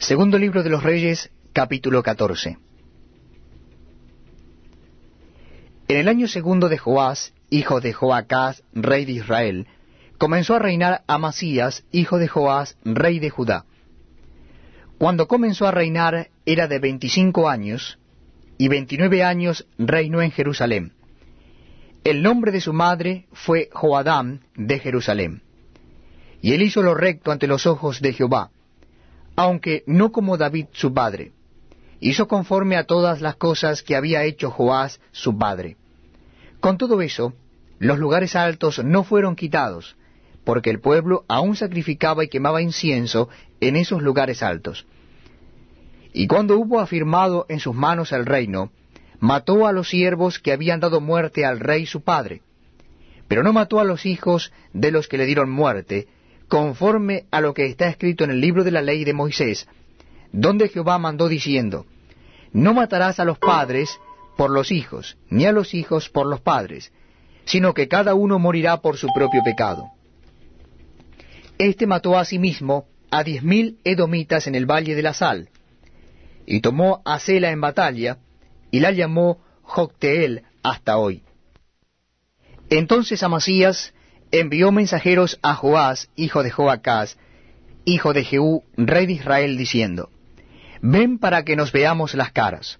Segundo libro de los Reyes, capítulo 14. En el año segundo de Joás, hijo de Joacás, rey de Israel, comenzó a reinar Amasías, hijo de Joás, rey de Judá. Cuando comenzó a reinar era de veinticinco años, y veintinueve años reinó en Jerusalén. El nombre de su madre fue Joadam de Jerusalén. Y él hizo lo recto ante los ojos de Jehová, aunque no como David su padre. Hizo conforme a todas las cosas que había hecho Joás su padre. Con todo eso, los lugares altos no fueron quitados, porque el pueblo aún sacrificaba y quemaba incienso en esos lugares altos. Y cuando hubo afirmado en sus manos el reino, mató a los siervos que habían dado muerte al rey su padre, pero no mató a los hijos de los que le dieron muerte, conforme a lo que está escrito en el libro de la ley de Moisés, donde Jehová mandó diciendo, No matarás a los padres por los hijos, ni a los hijos por los padres, sino que cada uno morirá por su propio pecado. Este mató a sí mismo a diez mil edomitas en el valle de la sal, y tomó a Sela en batalla, y la llamó Jocteel hasta hoy. Entonces Amasías envió mensajeros a Joás, hijo de Joacás, hijo de Jehú, rey de Israel, diciendo, Ven para que nos veamos las caras.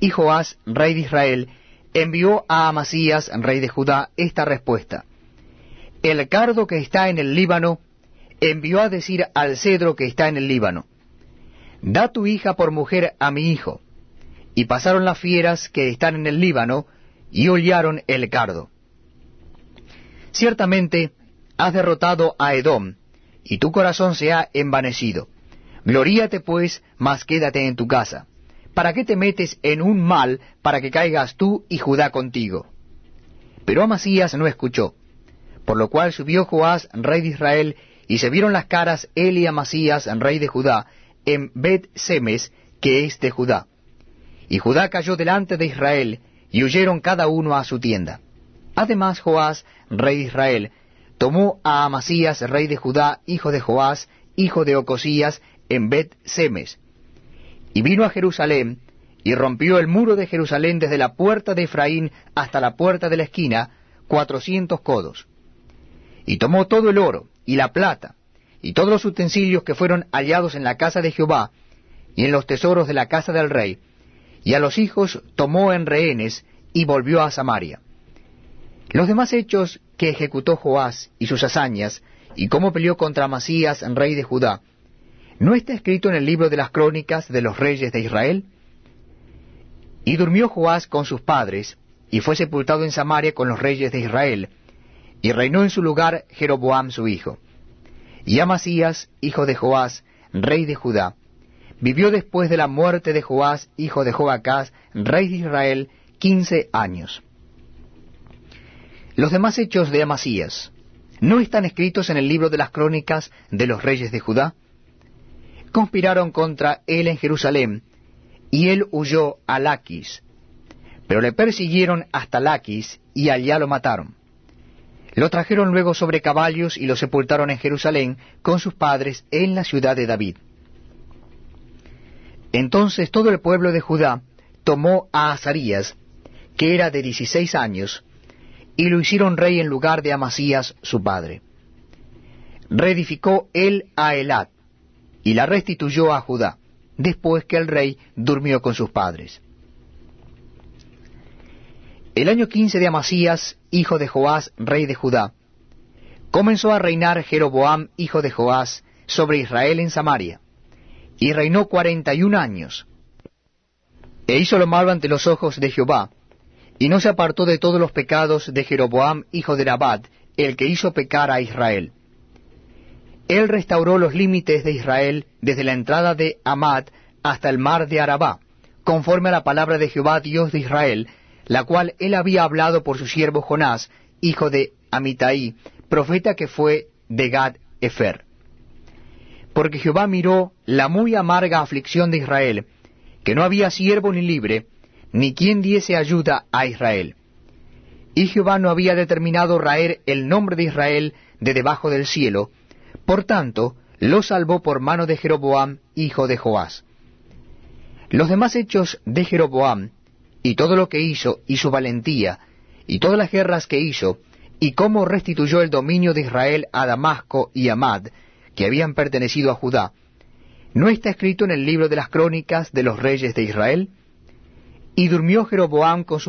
Y Joás, rey de Israel, envió a Amasías, rey de Judá, esta respuesta. El cardo que está en el Líbano envió a decir al cedro que está en el Líbano, Da tu hija por mujer a mi hijo. Y pasaron las fieras que están en el Líbano, y hollaron el cardo. Ciertamente has derrotado a Edom, y tu corazón se ha envanecido. Gloríate pues, mas quédate en tu casa. ¿Para qué te metes en un mal para que caigas tú y Judá contigo? Pero Amasías no escuchó, por lo cual subió Joás, rey de Israel, y se vieron las caras él y Amasías, rey de Judá, en Bet Semes, que es de Judá. Y Judá cayó delante de Israel, y huyeron cada uno a su tienda. Además Joás, rey de Israel, tomó a Amasías, rey de Judá, hijo de Joás, hijo de Ocosías, en Bet Semes, y vino a Jerusalén, y rompió el muro de Jerusalén desde la puerta de Efraín hasta la puerta de la esquina, cuatrocientos codos. Y tomó todo el oro, y la plata, y todos los utensilios que fueron hallados en la casa de Jehová, y en los tesoros de la casa del rey, y a los hijos tomó en rehenes, y volvió a Samaria. Los demás hechos que ejecutó Joás y sus hazañas, y cómo peleó contra Amasías, rey de Judá, ¿no está escrito en el libro de las crónicas de los reyes de Israel? Y durmió Joás con sus padres, y fue sepultado en Samaria con los reyes de Israel, y reinó en su lugar Jeroboam su hijo. Y Amasías, hijo de Joás, rey de Judá, vivió después de la muerte de Joás, hijo de Joacás, rey de Israel, quince años. Los demás hechos de Amasías, ¿no están escritos en el libro de las crónicas de los reyes de Judá? Conspiraron contra él en Jerusalén, y él huyó a Laquis. Pero le persiguieron hasta Laquis, y allá lo mataron. Lo trajeron luego sobre caballos y lo sepultaron en Jerusalén con sus padres en la ciudad de David. Entonces todo el pueblo de Judá tomó a Azarías, que era de dieciséis años, y lo hicieron rey en lugar de Amasías su padre. Reedificó él a Elat, y la restituyó a Judá, después que el rey durmió con sus padres. El año quince de Amasías, hijo de Joás, rey de Judá, comenzó a reinar Jeroboam, hijo de Joás, sobre Israel en Samaria, y reinó cuarenta y un años, e hizo lo malo ante los ojos de Jehová, y no se apartó de todos los pecados de Jeroboam, hijo de Nabat, el que hizo pecar a Israel. Él restauró los límites de Israel desde la entrada de Amad hasta el mar de Arabá, conforme a la palabra de Jehová Dios de Israel, la cual él había hablado por su siervo Jonás, hijo de Amitai, profeta que fue de Gad Efer. Porque Jehová miró la muy amarga aflicción de Israel, que no había siervo ni libre, ni quien diese ayuda a Israel. Y Jehová no había determinado raer el nombre de Israel de debajo del cielo, por tanto, lo salvó por mano de Jeroboam, hijo de Joás. Los demás hechos de Jeroboam, y todo lo que hizo, y su valentía, y todas las guerras que hizo, y cómo restituyó el dominio de Israel a Damasco y a Mad, que habían pertenecido a Judá, ¿no está escrito en el libro de las crónicas de los reyes de Israel? Y durmió Jeroboam con sus